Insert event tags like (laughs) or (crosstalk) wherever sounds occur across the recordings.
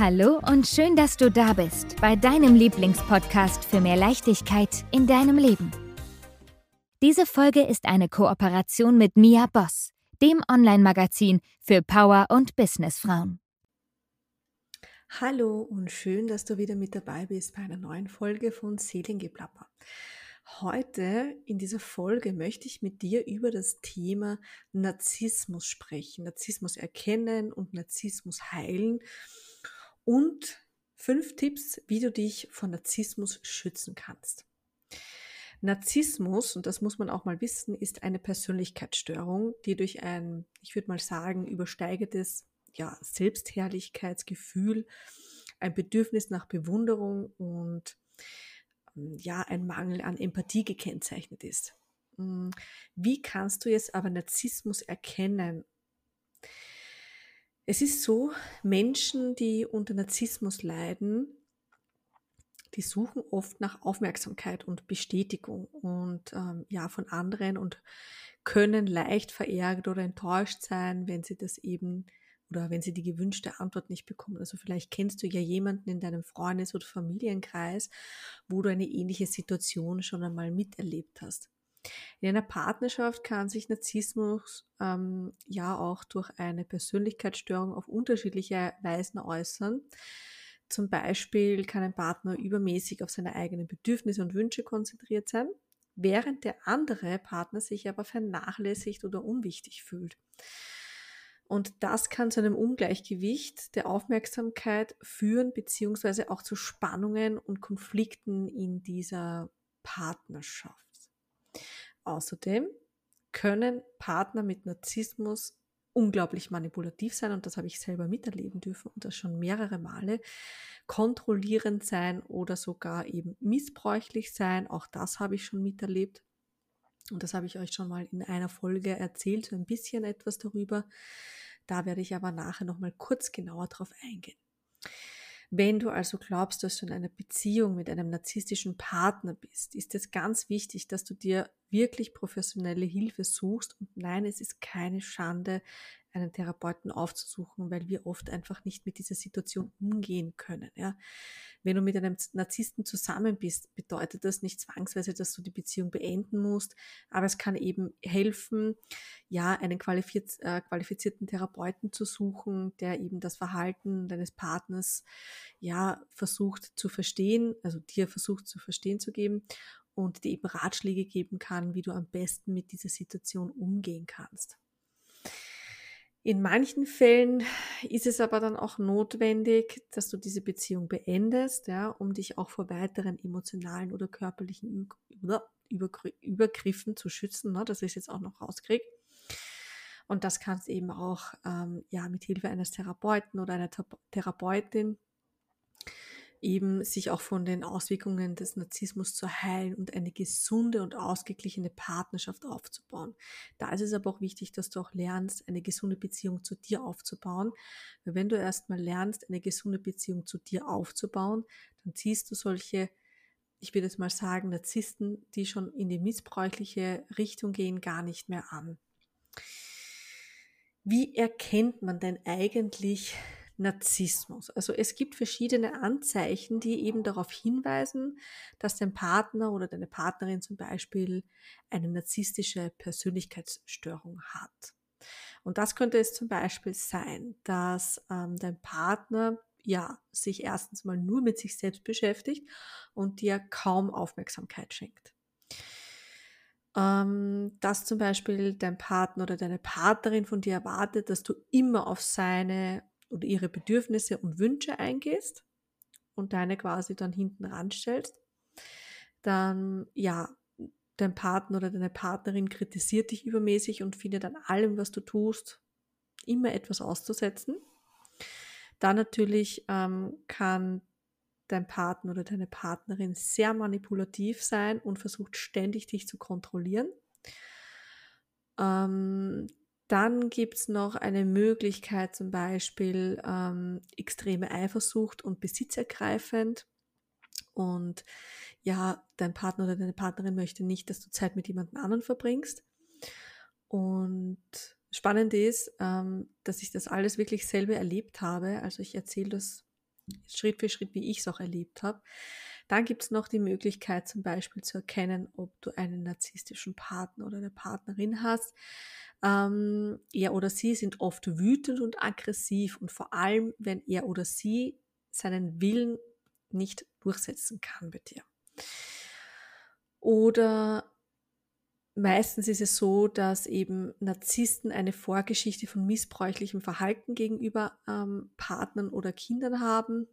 Hallo und schön, dass du da bist bei deinem Lieblingspodcast für mehr Leichtigkeit in deinem Leben. Diese Folge ist eine Kooperation mit Mia Boss, dem Online-Magazin für Power- und Businessfrauen. Hallo und schön, dass du wieder mit dabei bist bei einer neuen Folge von Seelengeplapper. Heute in dieser Folge möchte ich mit dir über das Thema Narzissmus sprechen. Narzissmus erkennen und Narzissmus heilen und fünf Tipps, wie du dich von Narzissmus schützen kannst. Narzissmus, und das muss man auch mal wissen, ist eine Persönlichkeitsstörung, die durch ein, ich würde mal sagen, übersteigertes ja, Selbstherrlichkeitsgefühl, ein Bedürfnis nach Bewunderung und ja, ein Mangel an Empathie gekennzeichnet ist. Hm, wie kannst du jetzt aber Narzissmus erkennen es ist so, Menschen, die unter Narzissmus leiden, die suchen oft nach Aufmerksamkeit und Bestätigung und ähm, ja von anderen und können leicht verärgert oder enttäuscht sein, wenn sie das eben oder wenn sie die gewünschte Antwort nicht bekommen. Also vielleicht kennst du ja jemanden in deinem Freundes- oder Familienkreis, wo du eine ähnliche Situation schon einmal miterlebt hast. In einer Partnerschaft kann sich Narzissmus ähm, ja auch durch eine Persönlichkeitsstörung auf unterschiedliche Weisen äußern. Zum Beispiel kann ein Partner übermäßig auf seine eigenen Bedürfnisse und Wünsche konzentriert sein, während der andere Partner sich aber vernachlässigt oder unwichtig fühlt. Und das kann zu einem Ungleichgewicht der Aufmerksamkeit führen, beziehungsweise auch zu Spannungen und Konflikten in dieser Partnerschaft. Außerdem können Partner mit Narzissmus unglaublich manipulativ sein und das habe ich selber miterleben dürfen und das schon mehrere Male, kontrollierend sein oder sogar eben missbräuchlich sein. Auch das habe ich schon miterlebt und das habe ich euch schon mal in einer Folge erzählt, so ein bisschen etwas darüber. Da werde ich aber nachher nochmal kurz genauer drauf eingehen. Wenn du also glaubst, dass du in einer Beziehung mit einem narzisstischen Partner bist, ist es ganz wichtig, dass du dir wirklich professionelle Hilfe suchst. Und nein, es ist keine Schande, einen Therapeuten aufzusuchen, weil wir oft einfach nicht mit dieser Situation umgehen können. Ja. Wenn du mit einem Narzissten zusammen bist, bedeutet das nicht zwangsweise, dass du die Beziehung beenden musst, aber es kann eben helfen, ja, einen qualifiz äh, qualifizierten Therapeuten zu suchen, der eben das Verhalten deines Partners ja versucht zu verstehen, also dir versucht zu verstehen zu geben und dir eben Ratschläge geben kann, wie du am besten mit dieser Situation umgehen kannst. In manchen Fällen ist es aber dann auch notwendig, dass du diese Beziehung beendest, ja, um dich auch vor weiteren emotionalen oder körperlichen Übergriffen zu schützen, ne, dass ich es jetzt auch noch rauskriege. Und das kannst eben auch ähm, ja, mit Hilfe eines Therapeuten oder einer Therapeutin eben sich auch von den Auswirkungen des Narzissmus zu heilen und eine gesunde und ausgeglichene Partnerschaft aufzubauen. Da ist es aber auch wichtig, dass du auch lernst, eine gesunde Beziehung zu dir aufzubauen. Weil wenn du erstmal lernst, eine gesunde Beziehung zu dir aufzubauen, dann ziehst du solche ich würde jetzt mal sagen, Narzissten, die schon in die missbräuchliche Richtung gehen, gar nicht mehr an. Wie erkennt man denn eigentlich Narzissmus. Also es gibt verschiedene Anzeichen, die eben darauf hinweisen, dass dein Partner oder deine Partnerin zum Beispiel eine narzisstische Persönlichkeitsstörung hat. Und das könnte es zum Beispiel sein, dass ähm, dein Partner ja sich erstens mal nur mit sich selbst beschäftigt und dir kaum Aufmerksamkeit schenkt. Ähm, dass zum Beispiel dein Partner oder deine Partnerin von dir erwartet, dass du immer auf seine oder ihre Bedürfnisse und Wünsche eingehst und deine quasi dann hinten ranstellst, dann ja, dein Partner oder deine Partnerin kritisiert dich übermäßig und findet an allem, was du tust, immer etwas auszusetzen. Dann natürlich ähm, kann dein Partner oder deine Partnerin sehr manipulativ sein und versucht ständig dich zu kontrollieren. Ähm, dann gibt es noch eine Möglichkeit, zum Beispiel ähm, extreme Eifersucht und besitzergreifend. Und ja, dein Partner oder deine Partnerin möchte nicht, dass du Zeit mit jemand anderen verbringst. Und spannend ist, ähm, dass ich das alles wirklich selber erlebt habe. Also ich erzähle das Schritt für Schritt, wie ich es auch erlebt habe. Dann gibt es noch die Möglichkeit zum Beispiel zu erkennen, ob du einen narzisstischen Partner oder eine Partnerin hast. Ähm, er oder sie sind oft wütend und aggressiv und vor allem, wenn er oder sie seinen Willen nicht durchsetzen kann bei dir. Oder meistens ist es so, dass eben Narzissten eine Vorgeschichte von missbräuchlichem Verhalten gegenüber ähm, Partnern oder Kindern haben.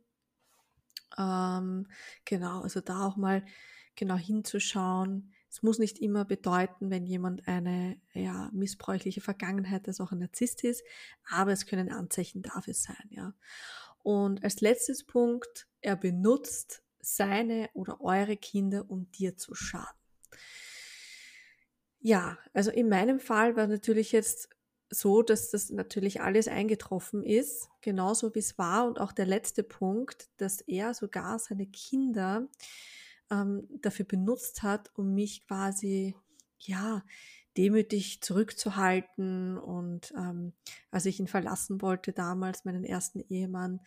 Ähm, genau, also da auch mal genau hinzuschauen. Es muss nicht immer bedeuten, wenn jemand eine ja, missbräuchliche Vergangenheit, dass auch ein Narzisst ist, aber es können Anzeichen dafür sein, ja. Und als letztes Punkt, er benutzt seine oder eure Kinder, um dir zu schaden. Ja, also in meinem Fall war natürlich jetzt so, dass das natürlich alles eingetroffen ist, genauso wie es war. Und auch der letzte Punkt, dass er sogar seine Kinder ähm, dafür benutzt hat, um mich quasi, ja, demütig zurückzuhalten. Und ähm, als ich ihn verlassen wollte damals, meinen ersten Ehemann,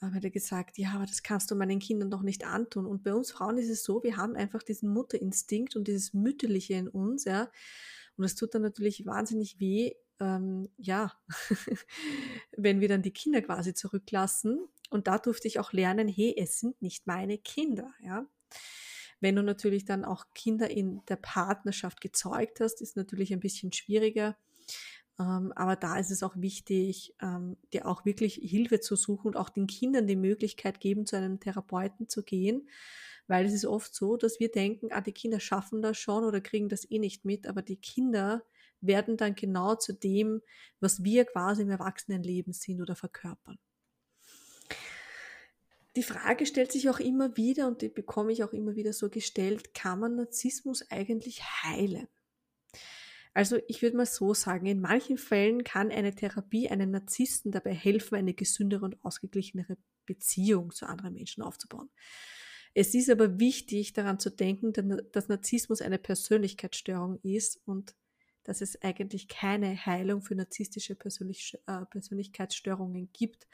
äh, hat er gesagt, ja, aber das kannst du meinen Kindern doch nicht antun. Und bei uns Frauen ist es so, wir haben einfach diesen Mutterinstinkt und dieses Mütterliche in uns, ja. Und es tut dann natürlich wahnsinnig weh, ähm, ja, (laughs) wenn wir dann die Kinder quasi zurücklassen. Und da durfte ich auch lernen, hey, es sind nicht meine Kinder, ja. Wenn du natürlich dann auch Kinder in der Partnerschaft gezeugt hast, ist natürlich ein bisschen schwieriger. Ähm, aber da ist es auch wichtig, ähm, dir auch wirklich Hilfe zu suchen und auch den Kindern die Möglichkeit geben, zu einem Therapeuten zu gehen. Weil es ist oft so, dass wir denken, ah, die Kinder schaffen das schon oder kriegen das eh nicht mit, aber die Kinder werden dann genau zu dem, was wir quasi im Erwachsenenleben sind oder verkörpern. Die Frage stellt sich auch immer wieder und die bekomme ich auch immer wieder so gestellt, kann man Narzissmus eigentlich heilen? Also ich würde mal so sagen, in manchen Fällen kann eine Therapie einem Narzissten dabei helfen, eine gesündere und ausgeglichenere Beziehung zu anderen Menschen aufzubauen. Es ist aber wichtig daran zu denken, dass Narzissmus eine Persönlichkeitsstörung ist und dass es eigentlich keine Heilung für narzisstische Persönlich äh, Persönlichkeitsstörungen gibt,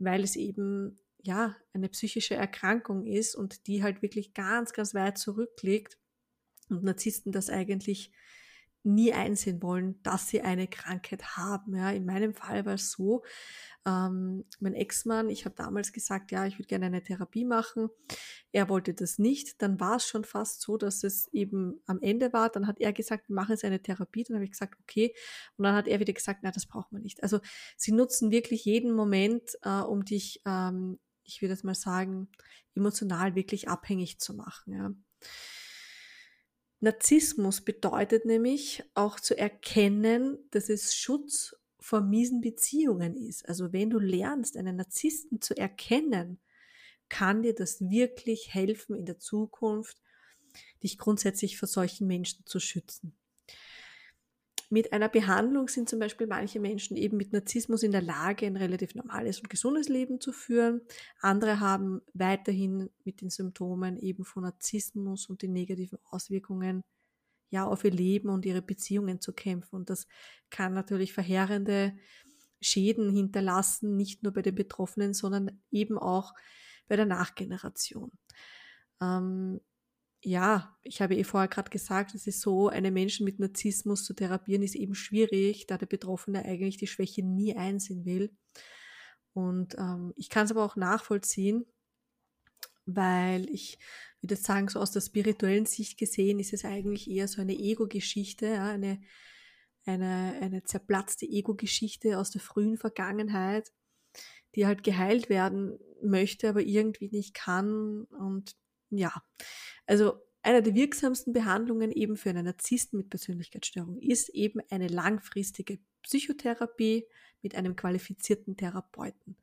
weil es eben ja, eine psychische Erkrankung ist und die halt wirklich ganz, ganz weit zurückliegt und Narzissten das eigentlich nie einsehen wollen, dass sie eine Krankheit haben. Ja, in meinem Fall war es so, ähm, mein Ex-Mann, ich habe damals gesagt, ja, ich würde gerne eine Therapie machen. Er wollte das nicht. Dann war es schon fast so, dass es eben am Ende war. Dann hat er gesagt, wir machen jetzt eine Therapie. Dann habe ich gesagt, okay. Und dann hat er wieder gesagt, na, das braucht man nicht. Also sie nutzen wirklich jeden Moment, äh, um dich ähm, ich würde jetzt mal sagen, emotional wirklich abhängig zu machen. Ja. Narzissmus bedeutet nämlich auch zu erkennen, dass es Schutz vor miesen Beziehungen ist. Also wenn du lernst, einen Narzissten zu erkennen, kann dir das wirklich helfen in der Zukunft, dich grundsätzlich vor solchen Menschen zu schützen. Mit einer Behandlung sind zum Beispiel manche Menschen eben mit Narzissmus in der Lage, ein relativ normales und gesundes Leben zu führen. Andere haben weiterhin mit den Symptomen eben von Narzissmus und den negativen Auswirkungen ja auf ihr Leben und ihre Beziehungen zu kämpfen. Und das kann natürlich verheerende Schäden hinterlassen, nicht nur bei den Betroffenen, sondern eben auch bei der Nachgeneration. Ähm, ja, ich habe eh vorher gerade gesagt, es ist so, einen Menschen mit Narzissmus zu therapieren ist eben schwierig, da der Betroffene eigentlich die Schwäche nie einsehen will. Und ähm, ich kann es aber auch nachvollziehen, weil ich würde sagen, so aus der spirituellen Sicht gesehen, ist es eigentlich eher so eine Ego-Geschichte, ja, eine, eine, eine zerplatzte Ego-Geschichte aus der frühen Vergangenheit, die halt geheilt werden möchte, aber irgendwie nicht kann. Und ja, also einer der wirksamsten Behandlungen eben für einen Narzissten mit Persönlichkeitsstörung ist eben eine langfristige Psychotherapie mit einem qualifizierten Therapeuten.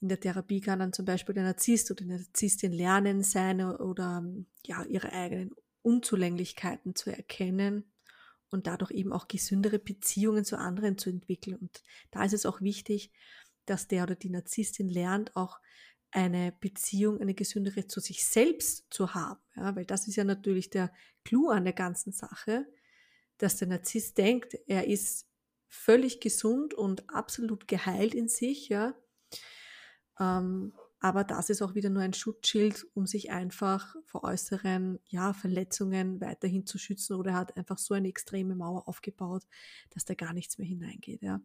In der Therapie kann dann zum Beispiel der Narzisst oder die Narzisstin lernen, seine oder ja, ihre eigenen Unzulänglichkeiten zu erkennen und dadurch eben auch gesündere Beziehungen zu anderen zu entwickeln. Und da ist es auch wichtig, dass der oder die Narzisstin lernt, auch eine Beziehung, eine gesündere zu sich selbst zu haben. Ja, weil das ist ja natürlich der Clou an der ganzen Sache, dass der Narzisst denkt, er ist völlig gesund und absolut geheilt in sich, ja. Ähm, aber das ist auch wieder nur ein Schutzschild, um sich einfach vor äußeren ja, Verletzungen weiterhin zu schützen oder er hat einfach so eine extreme Mauer aufgebaut, dass da gar nichts mehr hineingeht. Ja.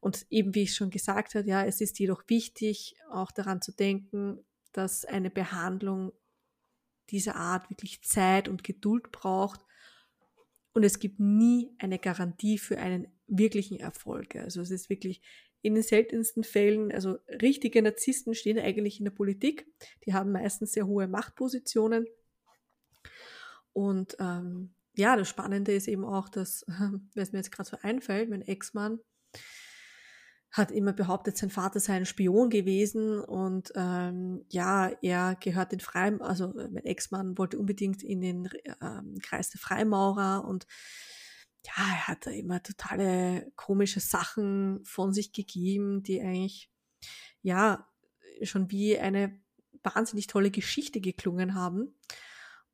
Und eben wie ich schon gesagt habe, ja, es ist jedoch wichtig, auch daran zu denken, dass eine Behandlung dieser Art wirklich Zeit und Geduld braucht. Und es gibt nie eine Garantie für einen wirklichen Erfolg. Also es ist wirklich in den seltensten Fällen, also richtige Narzissten stehen eigentlich in der Politik. Die haben meistens sehr hohe Machtpositionen. Und ähm, ja, das Spannende ist eben auch, dass, (laughs) was mir jetzt gerade so einfällt, mein Ex-Mann hat immer behauptet, sein Vater sei ein Spion gewesen und ähm, ja, er gehört den Freim, also mein Ex-Mann wollte unbedingt in den ähm, Kreis der Freimaurer und ja, er hat da immer totale komische Sachen von sich gegeben, die eigentlich, ja, schon wie eine wahnsinnig tolle Geschichte geklungen haben.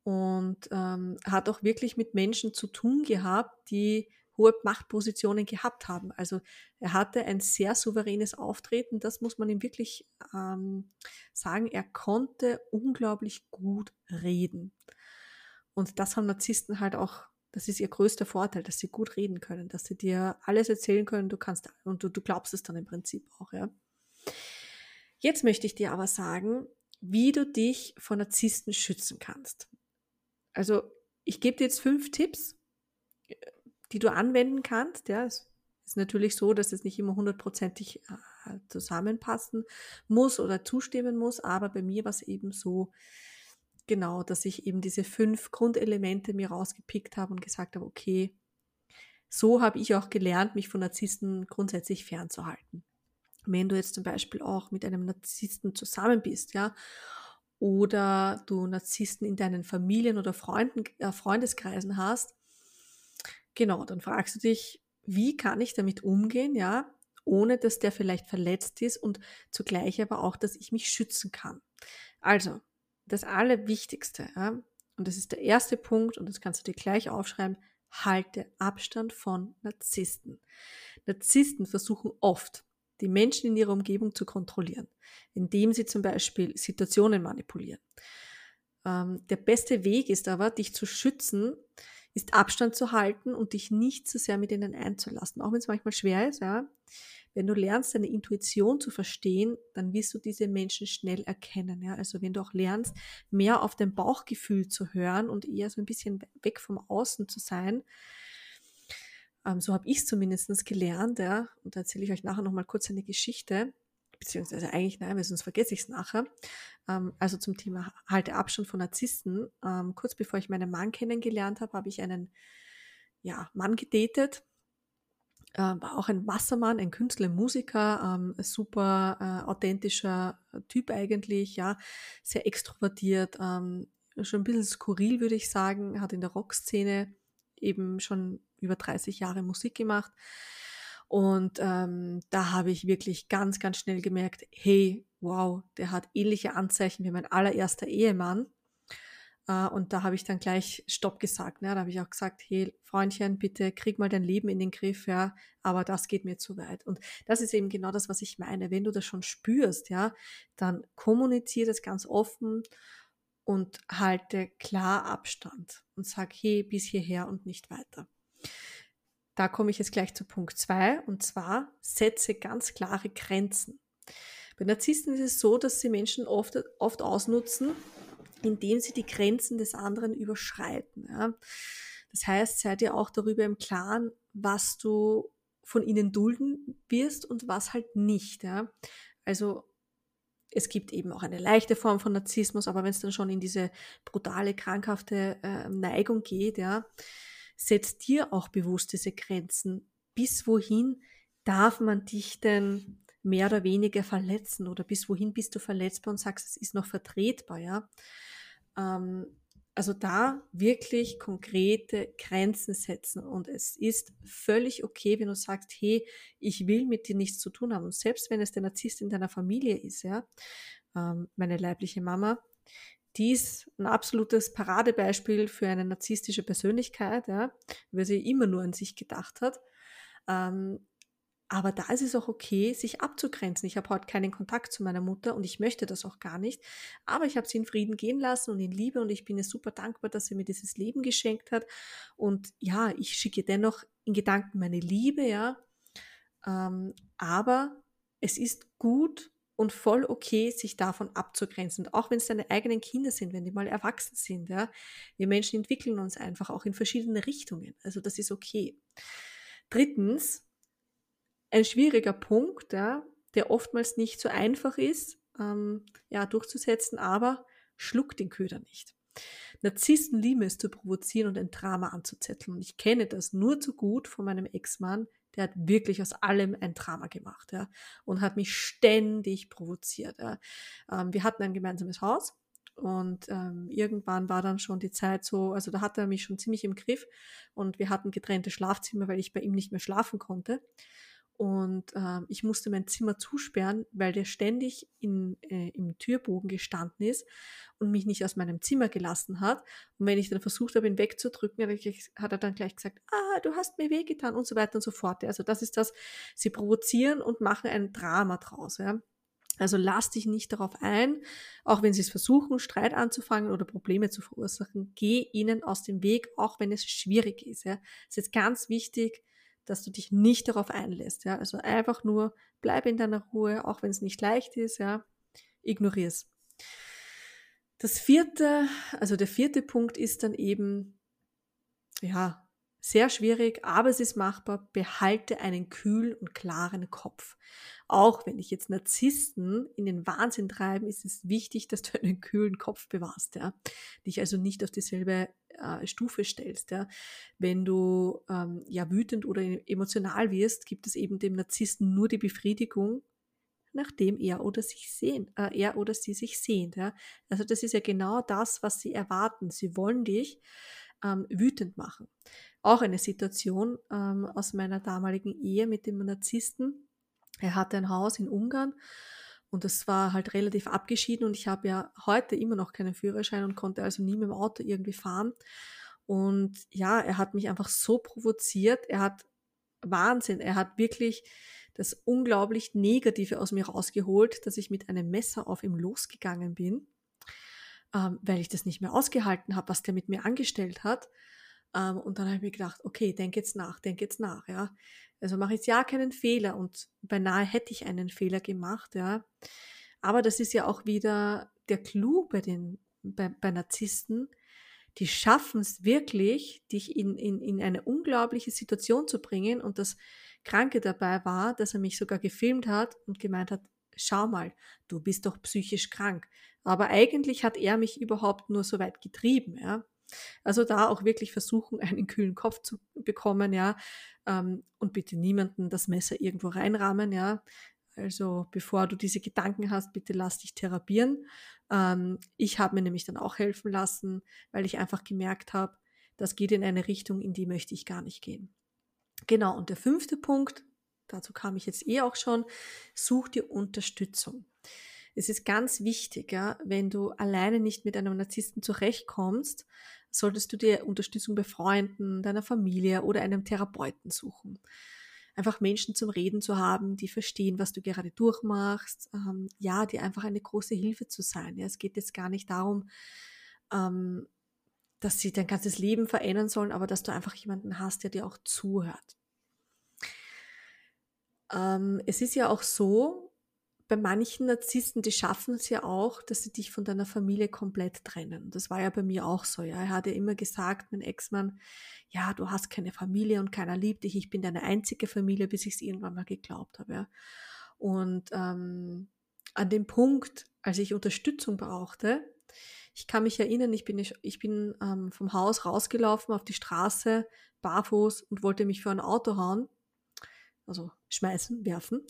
Und ähm, hat auch wirklich mit Menschen zu tun gehabt, die hohe Machtpositionen gehabt haben. Also er hatte ein sehr souveränes Auftreten, das muss man ihm wirklich ähm, sagen. Er konnte unglaublich gut reden. Und das haben Narzissten halt auch das ist ihr größter Vorteil, dass sie gut reden können, dass sie dir alles erzählen können, du kannst und du, du glaubst es dann im Prinzip auch, ja. Jetzt möchte ich dir aber sagen, wie du dich vor Narzissten schützen kannst. Also, ich gebe dir jetzt fünf Tipps, die du anwenden kannst. Ja, es ist natürlich so, dass es nicht immer hundertprozentig äh, zusammenpassen muss oder zustimmen muss, aber bei mir war es eben so, genau, dass ich eben diese fünf Grundelemente mir rausgepickt habe und gesagt habe, okay, so habe ich auch gelernt, mich von Narzissten grundsätzlich fernzuhalten. Wenn du jetzt zum Beispiel auch mit einem Narzissten zusammen bist, ja, oder du Narzissten in deinen Familien oder Freunden, äh, Freundeskreisen hast, genau, dann fragst du dich, wie kann ich damit umgehen, ja, ohne dass der vielleicht verletzt ist und zugleich aber auch, dass ich mich schützen kann. Also, das Allerwichtigste, ja, und das ist der erste Punkt, und das kannst du dir gleich aufschreiben, halte Abstand von Narzissten. Narzissten versuchen oft, die Menschen in ihrer Umgebung zu kontrollieren, indem sie zum Beispiel Situationen manipulieren. Ähm, der beste Weg ist aber, dich zu schützen, ist Abstand zu halten und dich nicht zu sehr mit ihnen einzulassen, auch wenn es manchmal schwer ist, ja. Wenn du lernst, deine Intuition zu verstehen, dann wirst du diese Menschen schnell erkennen. Ja? Also wenn du auch lernst, mehr auf dein Bauchgefühl zu hören und eher so ein bisschen weg vom Außen zu sein, ähm, so habe ich es zumindest gelernt. Ja? Und da erzähle ich euch nachher nochmal kurz eine Geschichte beziehungsweise eigentlich, nein, weil sonst vergesse ich es nachher. Ähm, also zum Thema halte Abstand von Narzissten. Ähm, kurz bevor ich meinen Mann kennengelernt habe, habe ich einen ja, Mann gedatet, äh, war auch ein Wassermann, ein Künstler, ein Musiker, ähm, super äh, authentischer Typ eigentlich, ja, sehr extrovertiert, ähm, schon ein bisschen skurril, würde ich sagen, hat in der Rockszene eben schon über 30 Jahre Musik gemacht. Und ähm, da habe ich wirklich ganz, ganz schnell gemerkt, hey, wow, der hat ähnliche Anzeichen wie mein allererster Ehemann. Äh, und da habe ich dann gleich Stopp gesagt. Ne? Da habe ich auch gesagt, hey, Freundchen, bitte krieg mal dein Leben in den Griff, ja, aber das geht mir zu weit. Und das ist eben genau das, was ich meine. Wenn du das schon spürst, ja, dann kommuniziere das ganz offen und halte klar Abstand und sag, hey, bis hierher und nicht weiter. Da komme ich jetzt gleich zu Punkt zwei und zwar setze ganz klare Grenzen. Bei Narzissten ist es so, dass sie Menschen oft, oft ausnutzen, indem sie die Grenzen des anderen überschreiten. Ja. Das heißt, seid ihr auch darüber im Klaren, was du von ihnen dulden wirst und was halt nicht. Ja. Also es gibt eben auch eine leichte Form von Narzissmus, aber wenn es dann schon in diese brutale, krankhafte äh, Neigung geht, ja, setzt dir auch bewusst diese Grenzen. Bis wohin darf man dich denn mehr oder weniger verletzen oder bis wohin bist du verletzbar und sagst, es ist noch vertretbar, ja. Ähm, also da wirklich konkrete Grenzen setzen. Und es ist völlig okay, wenn du sagst, hey, ich will mit dir nichts zu tun haben. Und selbst wenn es der Narzisst in deiner Familie ist, ja, ähm, meine leibliche Mama, die ist ein absolutes Paradebeispiel für eine narzisstische Persönlichkeit, ja, weil sie immer nur an sich gedacht hat. Ähm, Aber da ist es auch okay, sich abzugrenzen. Ich habe heute keinen Kontakt zu meiner Mutter und ich möchte das auch gar nicht. Aber ich habe sie in Frieden gehen lassen und in Liebe und ich bin ihr super dankbar, dass sie mir dieses Leben geschenkt hat. Und ja, ich schicke dennoch in Gedanken meine Liebe, ja. Ähm, aber es ist gut und voll okay, sich davon abzugrenzen. Auch wenn es deine eigenen Kinder sind, wenn die mal erwachsen sind, ja. Wir Menschen entwickeln uns einfach auch in verschiedene Richtungen. Also das ist okay. Drittens, ein schwieriger Punkt, ja, der oftmals nicht so einfach ist, ähm, ja, durchzusetzen, aber schluck den Köder nicht. Narzissten lieben es zu provozieren und ein Drama anzuzetteln. Und ich kenne das nur zu gut von meinem Ex-Mann. Der hat wirklich aus allem ein Drama gemacht ja, und hat mich ständig provoziert. Ja. Ähm, wir hatten ein gemeinsames Haus und ähm, irgendwann war dann schon die Zeit so, also da hatte er mich schon ziemlich im Griff und wir hatten getrennte Schlafzimmer, weil ich bei ihm nicht mehr schlafen konnte. Und äh, ich musste mein Zimmer zusperren, weil der ständig in, äh, im Türbogen gestanden ist und mich nicht aus meinem Zimmer gelassen hat. Und wenn ich dann versucht habe, ihn wegzudrücken, hat er, dann gleich gesagt, ah, du hast mir wehgetan und so weiter und so fort. Also das ist das, sie provozieren und machen ein Drama draus. Ja. Also lass dich nicht darauf ein, auch wenn sie es versuchen, Streit anzufangen oder Probleme zu verursachen, geh ihnen aus dem Weg, auch wenn es schwierig ist. Ja. Es ist ganz wichtig, dass du dich nicht darauf einlässt. Ja? Also einfach nur bleib in deiner Ruhe, auch wenn es nicht leicht ist, ja, ignorier es. Das vierte, also der vierte Punkt ist dann eben, ja, sehr schwierig, aber es ist machbar. Behalte einen kühlen und klaren Kopf. Auch wenn dich jetzt Narzissten in den Wahnsinn treiben, ist es wichtig, dass du einen kühlen Kopf bewahrst, ja. Dich also nicht auf dieselbe äh, Stufe stellst, ja. Wenn du ähm, ja wütend oder emotional wirst, gibt es eben dem Narzissten nur die Befriedigung, nachdem er oder sich sehen, äh, er oder sie sich sehnt, ja. Also das ist ja genau das, was sie erwarten. Sie wollen dich ähm, wütend machen. Auch eine Situation ähm, aus meiner damaligen Ehe mit dem Narzissten. Er hatte ein Haus in Ungarn und das war halt relativ abgeschieden und ich habe ja heute immer noch keinen Führerschein und konnte also nie mit dem Auto irgendwie fahren. Und ja, er hat mich einfach so provoziert. Er hat Wahnsinn. Er hat wirklich das unglaublich Negative aus mir rausgeholt, dass ich mit einem Messer auf ihm losgegangen bin ähm, weil ich das nicht mehr ausgehalten habe, was der mit mir angestellt hat. Ähm, und dann habe ich mir gedacht, okay, denk jetzt nach, denk jetzt nach, ja. Also mache ich ja keinen Fehler und beinahe hätte ich einen Fehler gemacht, ja. Aber das ist ja auch wieder der Clou bei den, bei, bei Narzissten. Die schaffen es wirklich, dich in, in, in eine unglaubliche Situation zu bringen. Und das Kranke dabei war, dass er mich sogar gefilmt hat und gemeint hat, schau mal, du bist doch psychisch krank. Aber eigentlich hat er mich überhaupt nur so weit getrieben, ja. Also da auch wirklich versuchen, (laughs) einen kühlen Kopf zu bekommen, ja. Ähm, und bitte niemanden das Messer irgendwo reinrahmen, ja. Also bevor du diese Gedanken hast, bitte lass dich therapieren. Ähm, ich habe mir nämlich dann auch helfen lassen, weil ich einfach gemerkt habe, das geht in eine Richtung, in die möchte ich gar nicht gehen. Genau, und der fünfte Punkt, dazu kam ich jetzt eh auch schon, such dir Unterstützung. Es ist ganz wichtig, ja, wenn du alleine nicht mit einem Narzissten zurechtkommst, solltest du dir Unterstützung bei Freunden, deiner Familie oder einem Therapeuten suchen. Einfach Menschen zum Reden zu haben, die verstehen, was du gerade durchmachst, ähm, ja, die einfach eine große Hilfe zu sein. Ja, es geht jetzt gar nicht darum, ähm, dass sie dein ganzes Leben verändern sollen, aber dass du einfach jemanden hast, der dir auch zuhört. Ähm, es ist ja auch so, bei manchen Narzissten, die schaffen es ja auch, dass sie dich von deiner Familie komplett trennen. Das war ja bei mir auch so. Ja, er hat ja immer gesagt, mein Ex-Mann, ja, du hast keine Familie und keiner liebt dich. Ich bin deine einzige Familie, bis ich es irgendwann mal geglaubt habe. Ja. Und ähm, an dem Punkt, als ich Unterstützung brauchte, ich kann mich erinnern, ich bin, ich bin ähm, vom Haus rausgelaufen auf die Straße, barfuß und wollte mich für ein Auto hauen also schmeißen, werfen.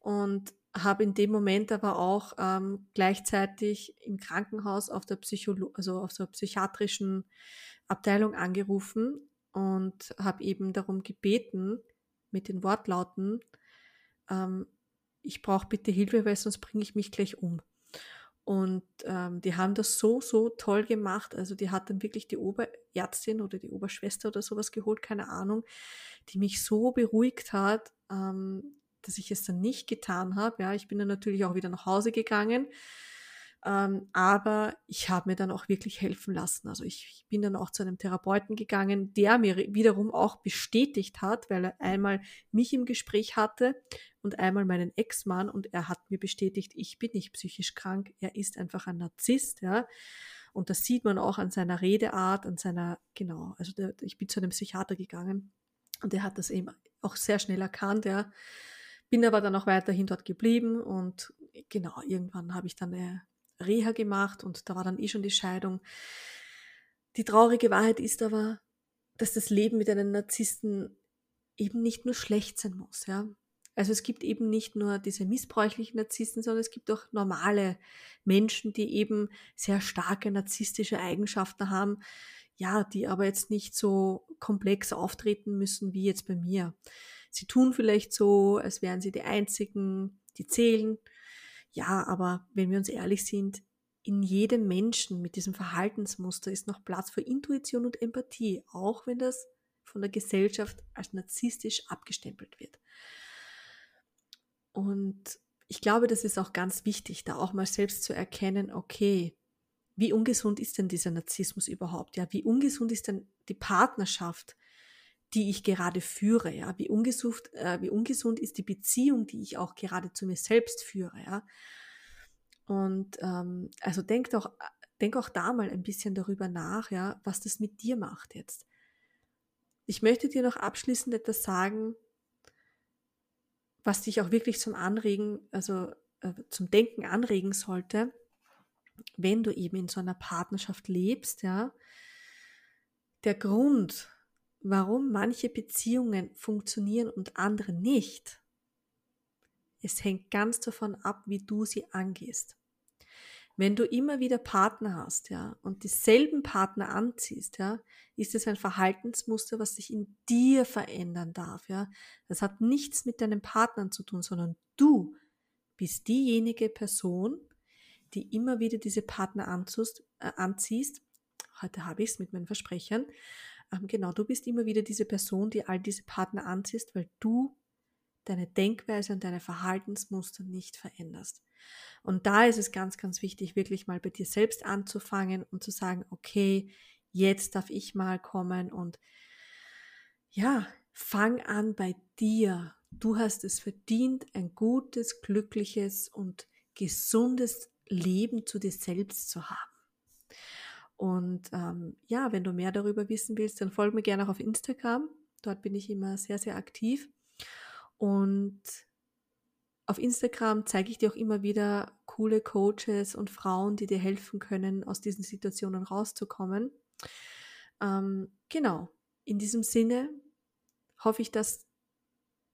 Und habe in dem Moment aber auch ähm, gleichzeitig im Krankenhaus auf der Psycholo also auf der psychiatrischen Abteilung angerufen und habe eben darum gebeten mit den Wortlauten, ähm, ich brauche bitte Hilfe, weil sonst bringe ich mich gleich um. Und ähm, die haben das so, so toll gemacht. Also die hat dann wirklich die Oberärztin oder die Oberschwester oder sowas geholt, keine Ahnung, die mich so beruhigt hat ähm, dass ich es dann nicht getan habe. Ja, ich bin dann natürlich auch wieder nach Hause gegangen. Ähm, aber ich habe mir dann auch wirklich helfen lassen. Also ich, ich, bin dann auch zu einem Therapeuten gegangen, der mir wiederum auch bestätigt hat, weil er einmal mich im Gespräch hatte und einmal meinen Ex-Mann und er hat mir bestätigt, ich bin nicht psychisch krank, er ist einfach ein Narzisst, ja. Und das sieht man auch an seiner Redeart, an seiner, genau, also der, ich bin zu einem Psychiater gegangen und der hat das eben auch sehr schnell erkannt, ja. Bin aber dann auch weiterhin dort geblieben und genau, irgendwann habe ich dann eine Reha gemacht und da war dann eh schon die Scheidung. Die traurige Wahrheit ist aber, dass das Leben mit einem Narzissten eben nicht nur schlecht sein muss, ja. Also es gibt eben nicht nur diese missbräuchlichen Narzissten, sondern es gibt auch normale Menschen, die eben sehr starke narzisstische Eigenschaften haben, ja, die aber jetzt nicht so komplex auftreten müssen wie jetzt bei mir. Sie tun vielleicht so, als wären sie die einzigen, die zählen. Ja, aber wenn wir uns ehrlich sind, in jedem Menschen mit diesem Verhaltensmuster ist noch Platz für Intuition und Empathie, auch wenn das von der Gesellschaft als narzisstisch abgestempelt wird. Und ich glaube, das ist auch ganz wichtig, da auch mal selbst zu erkennen, okay, wie ungesund ist denn dieser Narzissmus überhaupt? Ja, wie ungesund ist denn die Partnerschaft, die ich gerade führe? Ja, wie ungesund, äh, wie ungesund ist die Beziehung, die ich auch gerade zu mir selbst führe? Ja, und ähm, also denk doch, denk auch da mal ein bisschen darüber nach, ja, was das mit dir macht jetzt. Ich möchte dir noch abschließend etwas sagen, was dich auch wirklich zum Anregen, also äh, zum Denken anregen sollte, wenn du eben in so einer Partnerschaft lebst, ja. Der Grund, warum manche Beziehungen funktionieren und andere nicht, es hängt ganz davon ab, wie du sie angehst. Wenn du immer wieder Partner hast, ja, und dieselben Partner anziehst, ja, ist es ein Verhaltensmuster, was sich in dir verändern darf, ja. Das hat nichts mit deinen Partnern zu tun, sondern du bist diejenige Person, die immer wieder diese Partner anziehst. Äh, anziehst. Heute habe ich es mit meinen Versprechern. Ähm, genau, du bist immer wieder diese Person, die all diese Partner anziehst, weil du deine Denkweise und deine Verhaltensmuster nicht veränderst. Und da ist es ganz, ganz wichtig, wirklich mal bei dir selbst anzufangen und zu sagen, okay, jetzt darf ich mal kommen und ja, fang an bei dir. Du hast es verdient, ein gutes, glückliches und gesundes Leben zu dir selbst zu haben. Und ähm, ja, wenn du mehr darüber wissen willst, dann folg mir gerne auch auf Instagram. Dort bin ich immer sehr, sehr aktiv. Und auf Instagram zeige ich dir auch immer wieder coole Coaches und Frauen, die dir helfen können, aus diesen Situationen rauszukommen. Ähm, genau, in diesem Sinne hoffe ich, dass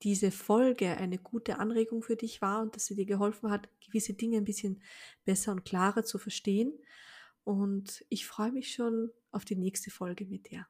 diese Folge eine gute Anregung für dich war und dass sie dir geholfen hat, gewisse Dinge ein bisschen besser und klarer zu verstehen. Und ich freue mich schon auf die nächste Folge mit dir.